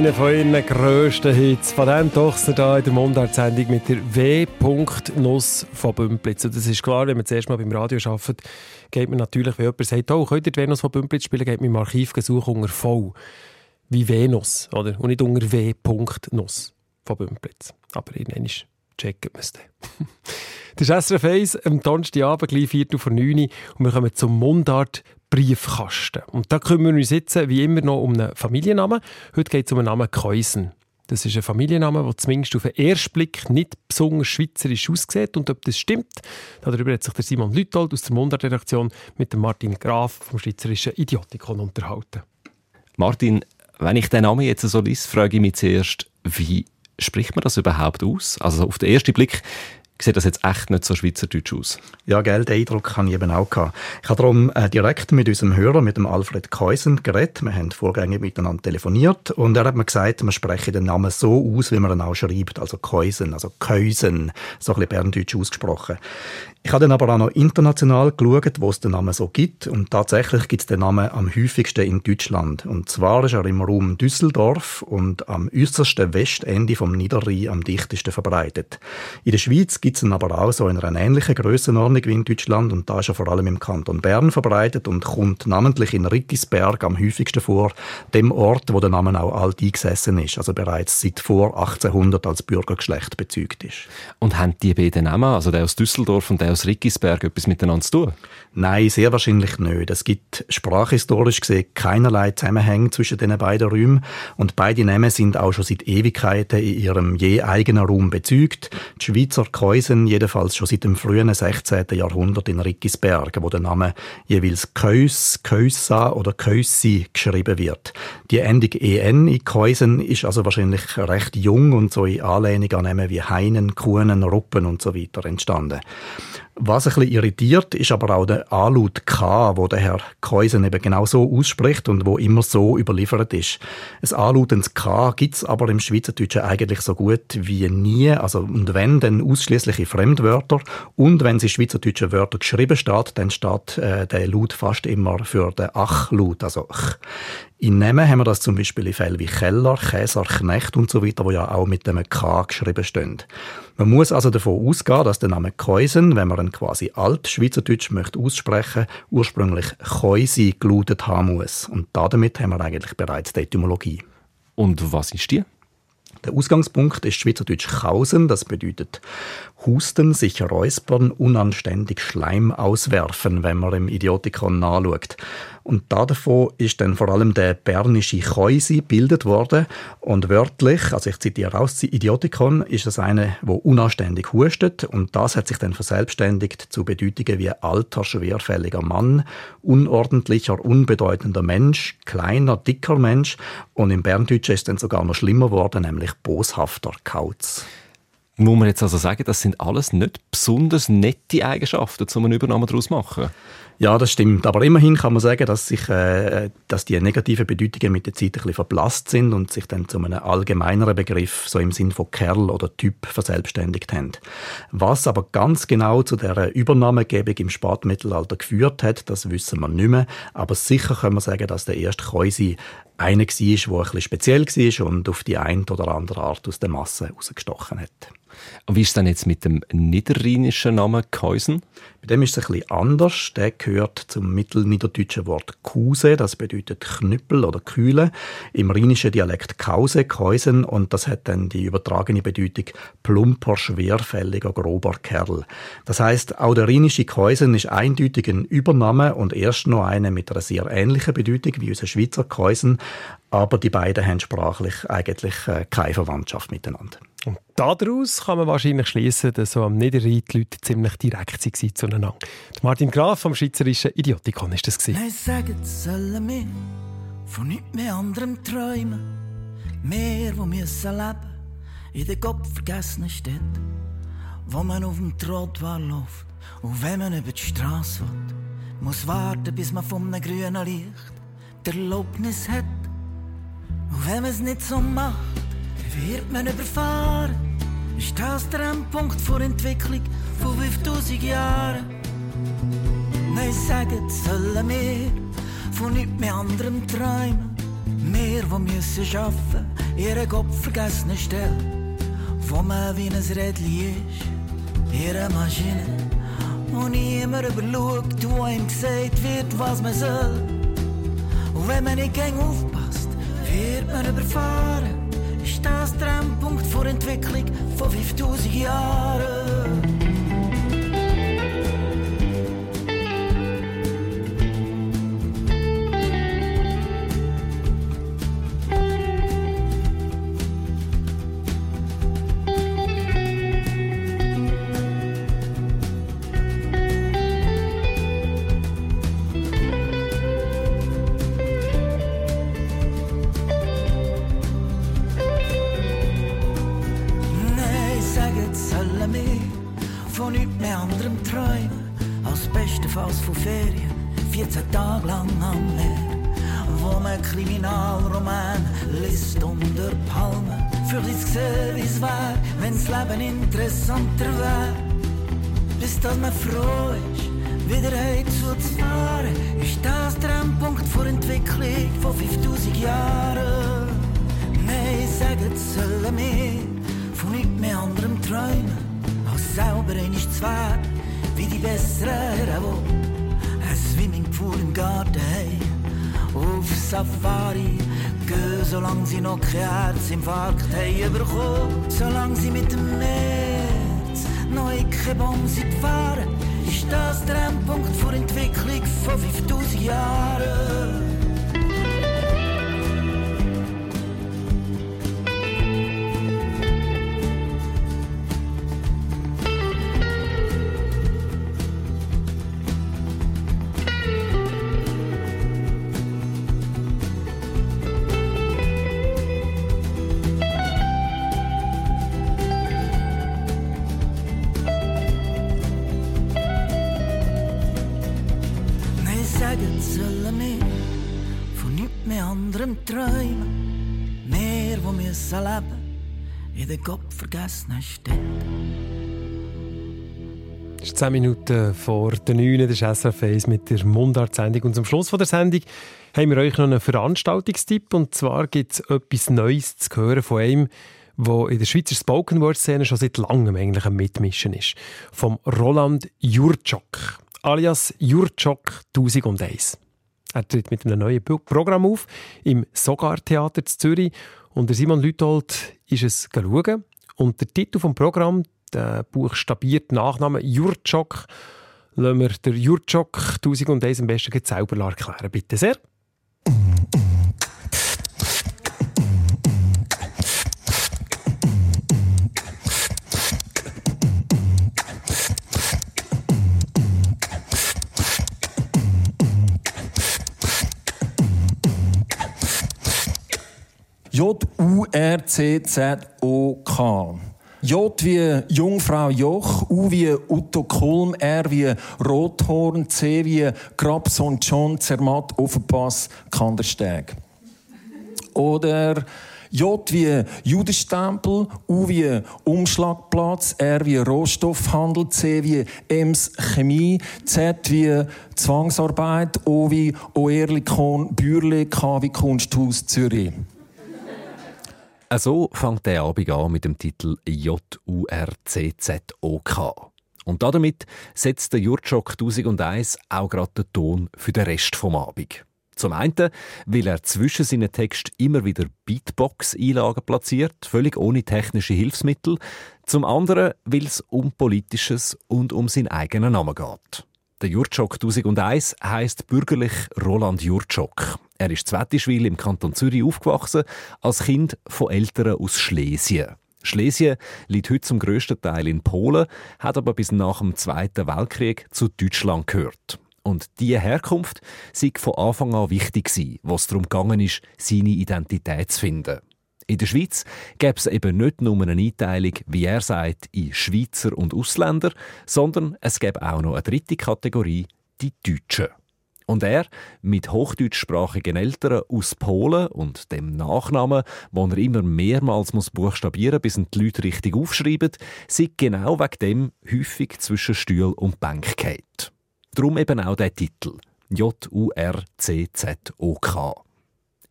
Einer von ihren grössten Hits. Von dem Tochter da in der Mundart-Sendung mit der W. Nuss von Bümplitz. Und das ist klar, wenn man zuerst mal beim Radio arbeitet, geht man natürlich, wenn jemand sagt, oh, könnt ihr die Venus von Bümplitz spielen, geht man im Archiv suchen unter V. Wie Venus, oder? Und nicht unter W. Nuss von Bümplitz. Aber irgendwann checken wir es dann. <laughs> das ist SRF 1 am Donnerstagabend, gleich 4 vor 9 Uhr. Und wir kommen zum Mundart Briefkasten. Und da kümmern wir uns jetzt wie immer noch um einen Familiennamen. Heute geht es um den Namen Keusen. Das ist ein Familienname, der zumindest auf den ersten Blick nicht besonders schweizerisch aussieht. Und ob das stimmt, darüber hat sich der Simon Lütold aus der Mundart-Redaktion mit dem Martin Graf vom Schweizerischen Idiotikon unterhalten. Martin, wenn ich den Namen jetzt so lese, frage ich mich zuerst, wie spricht man das überhaupt aus? Also auf den ersten Blick sieht das jetzt echt nicht so schweizerdeutsch aus. Ja, gell, den Eindruck habe ich eben auch gehabt. Ich habe darum äh, direkt mit unserem Hörer, mit dem Alfred Keusen, geredet. Wir haben vorgängig miteinander telefoniert und er hat mir gesagt, man spreche den Namen so aus, wie man ihn auch schreibt, also Keusen, also Keusen, so ein bisschen berndeutsch ausgesprochen. Ich habe dann aber auch noch international geschaut, wo es den Namen so gibt. Und tatsächlich gibt es den Namen am häufigsten in Deutschland. Und zwar ist er im Raum Düsseldorf und am äußersten Westende vom Niederrhein am dichtesten verbreitet. In der Schweiz gibt es ihn aber auch so in einer ähnlichen Grössenordnung wie in Deutschland. Und da ist er vor allem im Kanton Bern verbreitet und kommt namentlich in Rickisberg am häufigsten vor, dem Ort, wo der Name auch alt eingesessen ist, also bereits seit vor 1800 als Bürgergeschlecht bezeugt ist. Und haben die beiden Namen, also der aus Düsseldorf und der aus Rickisberg etwas miteinander zu tun? Nein, sehr wahrscheinlich nicht. Es gibt sprachhistorisch gesehen keinerlei Zusammenhänge zwischen den beiden Räumen und beide Namen sind auch schon seit Ewigkeiten in ihrem je eigenen Raum bezeugt. Die Schweizer Käusen jedenfalls schon seit dem frühen 16. Jahrhundert in Rickisberg, wo der Name jeweils Keus, Keusa oder Keussi geschrieben wird. Die Endung en in Käusen ist also wahrscheinlich recht jung und so in Anlehnung an Namen wie Heinen, Kuhnen, Ruppen und so weiter entstanden. Was ein bisschen irritiert, ist aber auch der Anlaut K, wo der Herr Keusen eben genau so ausspricht und wo immer so überliefert ist. Ein anlautens K gibt's aber im Schweizerdeutschen eigentlich so gut wie nie. Also, und wenn, dann ausschließliche Fremdwörter. Und wenn es in schweizerdeutschen Wörtern geschrieben steht, dann steht äh, der Laut fast immer für den Ach-Laut, also Ch. In Namen haben wir das zum Beispiel in Fällen wie Keller, Käser, Knecht und so weiter, wo ja auch mit dem K geschrieben stehen. Man muss also davon ausgehen, dass der Name Keusen, wenn man ihn quasi alt-schweizerdeutsch möchte aussprechen, ursprünglich Keusi gelautet haben muss. Und damit haben wir eigentlich bereits die Etymologie. Und was ist die? Der Ausgangspunkt ist Schweizerdeutsch Kausen, das bedeutet Husten, sich räuspern, unanständig Schleim auswerfen, wenn man im Idiotikon nachschaut. Und davon ist dann vor allem der bernische Chäusi bildet worden. Und wörtlich, also ich zitiere aus Idiotikon, ist das eine, wo unanständig hustet. Und das hat sich dann verselbstständigt zu Bedeutungen wie alter, schwerfälliger Mann, unordentlicher, unbedeutender Mensch, kleiner, dicker Mensch. Und im Berndeutschen ist es dann sogar noch schlimmer geworden, nämlich boshafter Kauz. Muss man jetzt also sagen, das sind alles nicht besonders nette Eigenschaften, um einen Übernahme daraus machen? Ja, das stimmt. Aber immerhin kann man sagen, dass, sich, äh, dass die negativen Bedeutungen mit der Zeit ein bisschen verblasst sind und sich dann zu einem allgemeineren Begriff, so im Sinn von Kerl oder Typ, verselbstständigt haben. Was aber ganz genau zu der Übernahmegebung im Spätmittelalter geführt hat, das wissen wir nicht mehr. Aber sicher können wir sagen, dass der erste Käusi einer war, der ein bisschen speziell war und auf die eine oder andere Art aus der Masse herausgestochen hat. Wie ist es denn jetzt mit dem niederrheinischen Namen Keusen? Bei dem ist es ein bisschen anders. Der gehört zum mittelniederdeutschen Wort Kuse, das bedeutet Knüppel oder Kühle. Im rheinischen Dialekt Kause, Keusen und das hat dann die übertragene Bedeutung plumper, schwerfälliger, grober Kerl. Das heißt, auch der rheinische Keusen ist eindeutig ein Übername und erst noch eine mit einer sehr ähnlichen Bedeutung wie unser Schweizer Keusen, aber die beiden haben sprachlich eigentlich äh, keine Verwandtschaft miteinander. Und daraus kann man wahrscheinlich schließen, dass so am Niederrhein die Leute ziemlich direkt waren zueinander. Martin Graf vom Schweizerischen Idiotikon ist das. Nein, sagen sollen wir von nichts mehr anderem träumen. Mehr, wo müssen leben in der gottvergessenen Stadt, wo man auf dem Trottoir läuft und wenn man über die Straße will, muss warten, bis man vom grünen Licht die Erlaubnis hat. Und wenn man es nicht so macht, wird man überfahren. Ist das der Endpunkt vor Entwicklung von 5000 Jahren? Nein, sagen sollen wir von nichts mehr anderem träumen. Wir, die müssen arbeiten, ihren Kopf vergessen stellen, wo man wie ein Rädchen ist, ihre Maschine, wo niemand überschaut, wo ihm gesagt wird, was man soll. Und wenn man nicht gegen aufpasst, wird man überfahren. Der Endpunkt vor Entwicklung von 5000 Jahren? Kein Herzinfarkt haben bekommen, solange sie mit dem Netz noch in keine Bombe fahren, ist das der Endpunkt vor Entwicklung von 5000 Jahren. Vergessenen Städten. Es ist 10 Minuten vor der 9. Das ist SRF 1 mit der Mundart-Sendung. Und zum Schluss von der Sendung haben wir euch noch einen Veranstaltungstipp. Und zwar gibt es etwas Neues zu hören von einem, der in der Schweizer Spoken Word Szene schon seit langem eigentlich am Mitmischen ist. Vom Roland Jurczok, alias Jurczok 1001. Er tritt mit einem neuen Programm auf im Sogar Theater zu Zürich. Und der Simon Lütold ist es schauen. Und der Titel vom Programm, der buchstabierte Nachname Jurczok, lassen wir der Jurczok 1001 am besten selber erklären. Bitte sehr. J-U-R-C-Z-O-K. J wie Jungfrau Joch, U wie Utto Kulm, R wie Rothorn, C wie Grabson John, Zermatt, Offenpass, Kandersteg. Oder J wie Judenstempel, U wie Umschlagplatz, R wie Rohstoffhandel, C wie Ems Chemie, Z wie Zwangsarbeit, O wie Oerlikon Bürle, K wie Kunsthaus Zürich. So fängt der Abend an mit dem Titel J-U-R-C-Z-O-K. Und damit setzt der Jurtschok 1001 auch gerade den Ton für den Rest vom Abend. Zum einen, weil er zwischen seinen Texten immer wieder Beatbox-Einlagen platziert, völlig ohne technische Hilfsmittel. Zum anderen, weil es um Politisches und um seinen eigenen Namen geht. Der Jurtschok 1001 heißt bürgerlich Roland Jurtschok. Er ist Zwettischwil im Kanton Zürich aufgewachsen, als Kind von Eltern aus Schlesien. Schlesien liegt heute zum grössten Teil in Polen, hat aber bis nach dem Zweiten Weltkrieg zu Deutschland gehört. Und diese Herkunft sei von Anfang an wichtig gewesen, was darum gegangen ist, seine Identität zu finden. In der Schweiz gäbe es eben nicht nur eine Einteilung, wie er sagt, in Schweizer und Ausländer, sondern es gäbe auch noch eine dritte Kategorie, die Deutschen. Und er, mit hochdeutschsprachigen Eltern aus Polen und dem Nachnamen, den er immer mehrmals muss buchstabieren bis ihn die Leute richtig aufschreiben, sei genau wegen dem häufig zwischen Stuhl und Bank geht. Drum eben auch der Titel J-U-R-C-Z-O-K.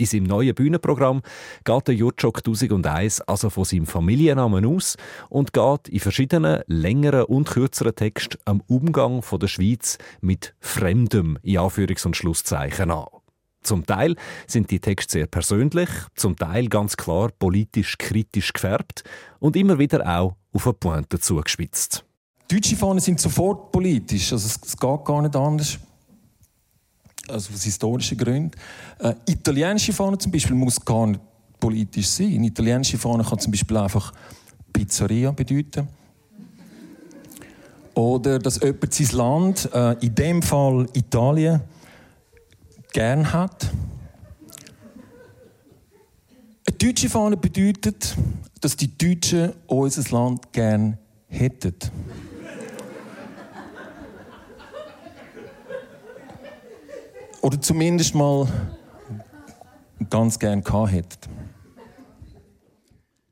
In seinem neuen Bühnenprogramm geht der Jurczok 1001 also von seinem Familiennamen aus und geht in verschiedenen längeren und kürzeren Texten am Umgang von der Schweiz mit Fremdem in Anführungs- und Schlusszeichen an. Zum Teil sind die Texte sehr persönlich, zum Teil ganz klar politisch kritisch gefärbt und immer wieder auch auf eine Pointe zugespitzt. Deutsche Fahnen sind sofort politisch, also es, geht gar nicht anders. Also aus historischen Gründen. Äh, italienische Fahne zum Beispiel muss gar nicht politisch sein. Eine italienische Fahne kann zum Beispiel einfach Pizzeria bedeuten. Oder dass jemand sein Land, äh, in dem Fall Italien, gern hat. Eine deutsche Fahne bedeutet, dass die Deutschen unser Land gern hätten. Oder zumindest mal ganz gern gehabt hätten.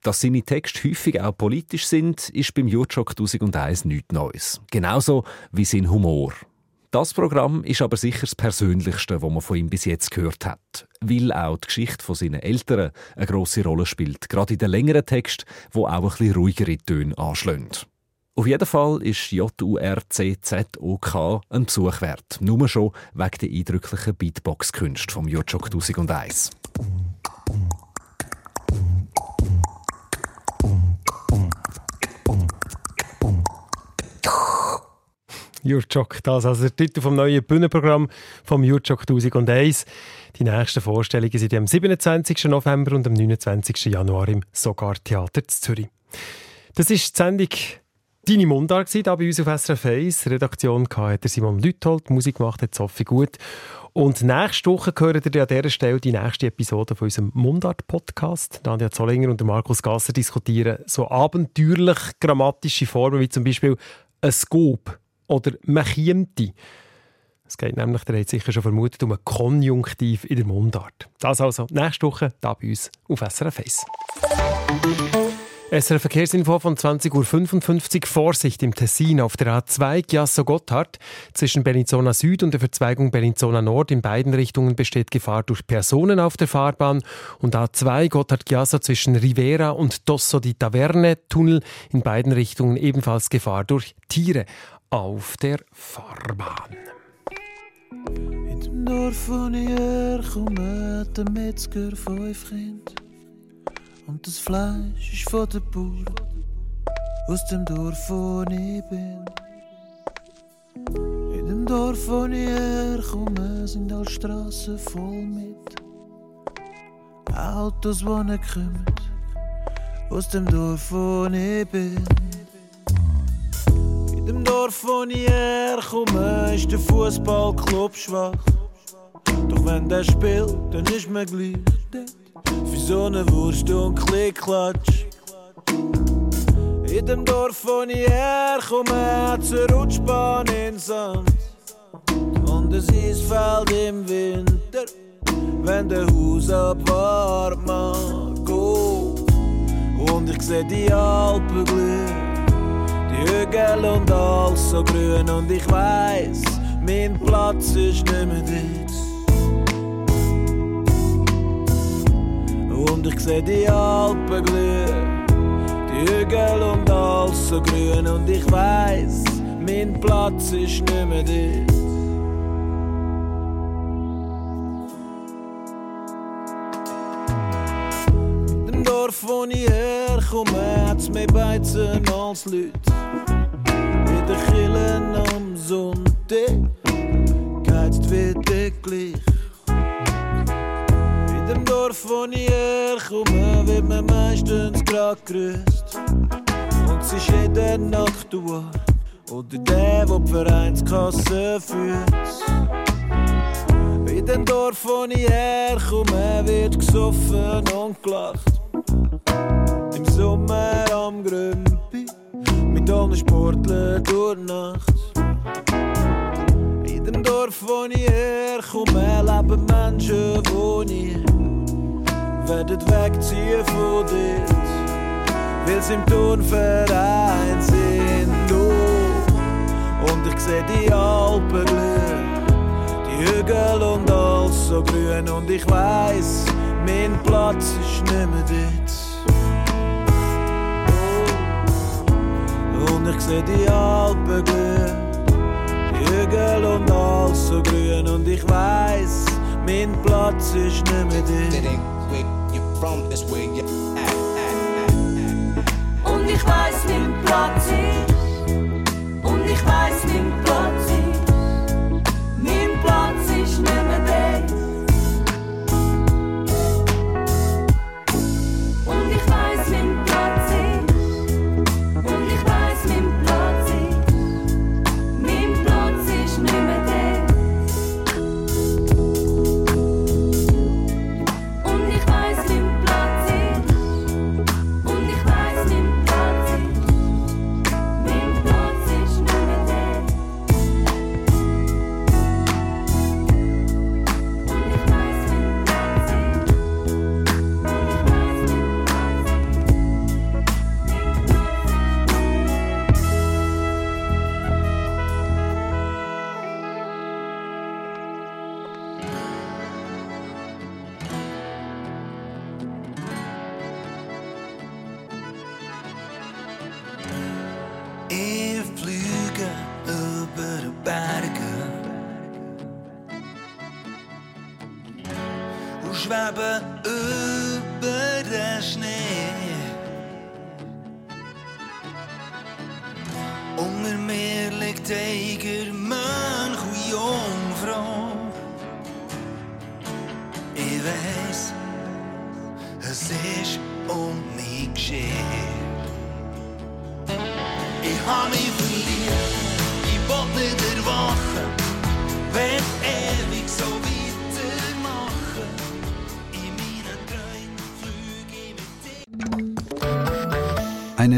Dass seine Texte häufig auch politisch sind, ist beim Jurczok 1001 nichts Neues. Genauso wie sein Humor. Das Programm ist aber sicher das Persönlichste, was man von ihm bis jetzt gehört hat, weil auch die Geschichte von seinen Eltern eine große Rolle spielt, gerade in den längeren Texten, wo auch ein bisschen ruhigere Töne anschlagen. Auf jeden Fall ist JURCZOK ein Besuch wert, nur schon wegen der eindrücklichen Beatbox-Künste vom Jurczok 1001. Jurczok, das also der Titel vom neuen Bühnenprogramm vom Jurczok 1001. Die nächsten Vorstellungen sind am 27. November und am 29. Januar im Sogar Theater Zürich. Das ist die Sendung Deine Mundart hier bei uns auf SRF 1. Redaktion hatte Simon Lüthold, Musik gemacht hat Sophie Gut. Und nächste Woche hören ihr an dieser Stelle die nächste Episode von unserem Mundart-Podcast. Nadia Zollinger und Markus Gasser diskutieren so abenteuerlich grammatische Formen wie zum Beispiel ein Scoop oder «mechiemti». Es geht nämlich, der hat sicher schon vermutet, um ein Konjunktiv in der Mundart. Das also nächste Woche hier bei uns auf SRF 1. SRF Verkehrsinfo von 20.55 Uhr. Vorsicht im Tessin auf der A2 Chiasso-Gotthard. Zwischen Bellinzona Süd und der Verzweigung Bellinzona Nord in beiden Richtungen besteht Gefahr durch Personen auf der Fahrbahn. Und A2 Gotthard-Chiasso zwischen Rivera und Dosso di Taverne Tunnel in beiden Richtungen ebenfalls Gefahr durch Tiere auf der Fahrbahn. In dem Dorf, wo ich herkomme, hat der Metzger fünf Kinder. Und das Fleisch ist von der Bauern aus dem Dorf, wo ich bin. In dem Dorf, wo ich herkomme, sind alle Straßen voll mit Autos, die nicht kommen aus dem Dorf, wo ich bin. In dem Dorf, wo ich herkomme, ist der Fußballclub schwach. Doch wenn der spielt, dann ist man gleich dort. Für so eine Wurst und Klickklatsch. In dem Dorf, wo ich herkomme, eine Rutschbahn in Sand. Und ein Eisfeld im Winter, wenn der Haus abwart mag. Oh. Und ich seh die Alpen glühen, die Hügel und alles so grün. Und ich weiß, mein Platz ist nicht mehr dort. Ich seh die Alpen glühen, die Hügel und alles so grün. Und ich weiß, mein Platz ist nicht mehr dort. Dorf, wo ich herkomme, hat's mehr Beizen als Leute. In den Killen am Sonntag geheizt wird gleich. Dorf, wo ich herkomme, wird man meistens grad grüßt. Und es ist jeder Nachttour oder der, der die Vereinskasse führt. In dem Dorf, wo ich herkomme, wird gesoffen und gelacht. Im Sommer am Grümpi, mit allen Sportlern durch Nacht. In dem Dorf, wo ich herkomme, leben Menschen, wo nie werden wegziehen von dort. Weil sie im Turnverein sind. Und ich seh die Alpen glühen, die Hügel und all alles so grün und ich weiß, mein Platz ist nicht mehr dort. Und ich seh die Alpen glühen, die Hügel und alles so grün und ich weiß, mein Platz ist nicht mehr dort. Und ich weiß, mein Platz ist. Und ich weiß, mein Platz ist.